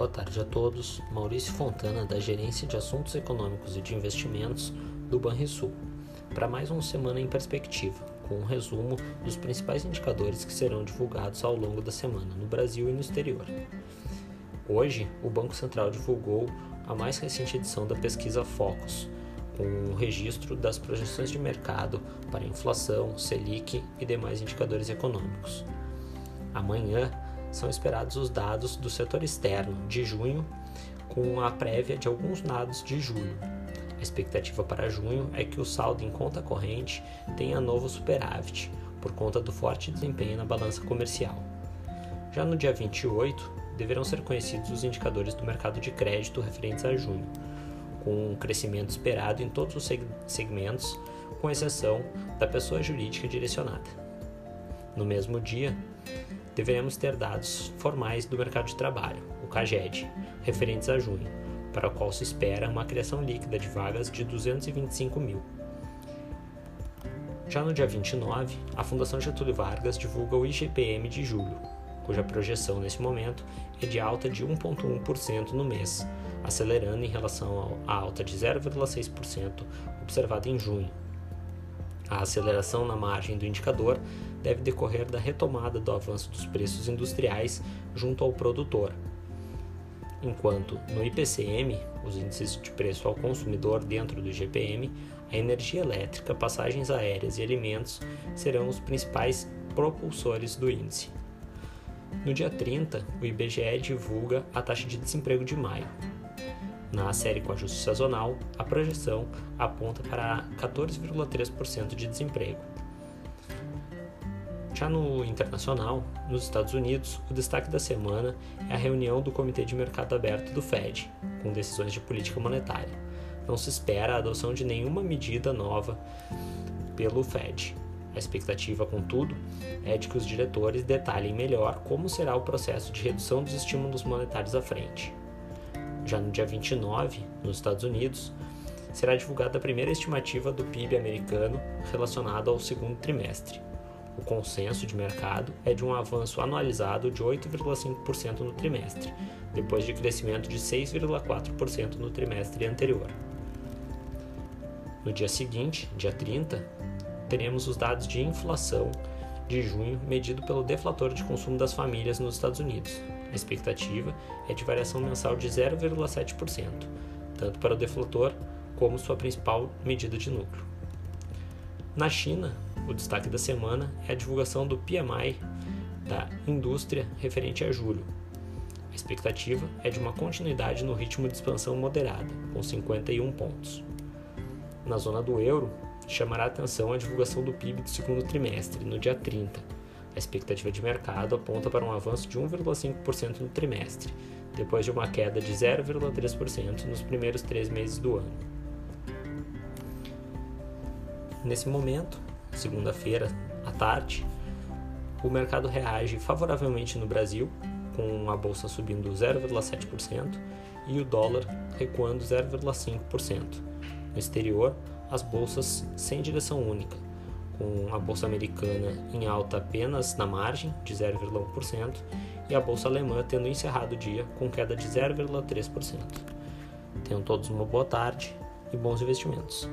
Boa tarde a todos. Maurício Fontana, da Gerência de Assuntos Econômicos e de Investimentos do Banrisul, para mais uma semana em perspectiva, com um resumo dos principais indicadores que serão divulgados ao longo da semana no Brasil e no exterior. Hoje, o Banco Central divulgou a mais recente edição da pesquisa Focus, com o um registro das projeções de mercado para inflação, Selic e demais indicadores econômicos. Amanhã, são esperados os dados do setor externo de junho, com a prévia de alguns dados de julho. A expectativa para junho é que o saldo em conta corrente tenha novo superávit, por conta do forte desempenho na balança comercial. Já no dia 28, deverão ser conhecidos os indicadores do mercado de crédito referentes a junho, com um crescimento esperado em todos os segmentos, com exceção da pessoa jurídica direcionada. No mesmo dia, deveremos ter dados formais do mercado de trabalho, o CAGED, referentes a junho, para o qual se espera uma criação líquida de vagas de 225 mil. Já no dia 29, a Fundação Getúlio Vargas divulga o IGPM de julho, cuja projeção nesse momento é de alta de 1,1% no mês, acelerando em relação à alta de 0,6% observada em junho. A aceleração na margem do indicador deve decorrer da retomada do avanço dos preços industriais junto ao produtor. Enquanto no IPCM, os índices de preço ao consumidor dentro do IGPM, a energia elétrica, passagens aéreas e alimentos serão os principais propulsores do índice. No dia 30, o IBGE divulga a taxa de desemprego de maio. Na série com ajuste sazonal, a projeção aponta para 14,3% de desemprego. Já no internacional, nos Estados Unidos, o destaque da semana é a reunião do Comitê de Mercado Aberto do Fed, com decisões de política monetária. Não se espera a adoção de nenhuma medida nova pelo Fed. A expectativa, contudo, é de que os diretores detalhem melhor como será o processo de redução dos estímulos monetários à frente. Já no dia 29, nos Estados Unidos, será divulgada a primeira estimativa do PIB americano relacionada ao segundo trimestre. O consenso de mercado é de um avanço anualizado de 8,5% no trimestre, depois de crescimento de 6,4% no trimestre anterior. No dia seguinte, dia 30, teremos os dados de inflação de junho medido pelo deflator de consumo das famílias nos Estados Unidos. A expectativa é de variação mensal de 0,7%, tanto para o deflator como sua principal medida de núcleo. Na China, o destaque da semana é a divulgação do PMI da indústria referente a julho. A expectativa é de uma continuidade no ritmo de expansão moderada, com 51 pontos. Na zona do euro, chamará a atenção a divulgação do PIB do segundo trimestre, no dia 30. A expectativa de mercado aponta para um avanço de 1,5% no trimestre, depois de uma queda de 0,3% nos primeiros três meses do ano. Nesse momento, segunda-feira à tarde, o mercado reage favoravelmente no Brasil, com a bolsa subindo 0,7% e o dólar recuando 0,5%. No exterior, as bolsas sem direção única, com a bolsa americana em alta apenas na margem, de 0,1%, e a bolsa alemã tendo encerrado o dia com queda de 0,3%. Tenham todos uma boa tarde e bons investimentos.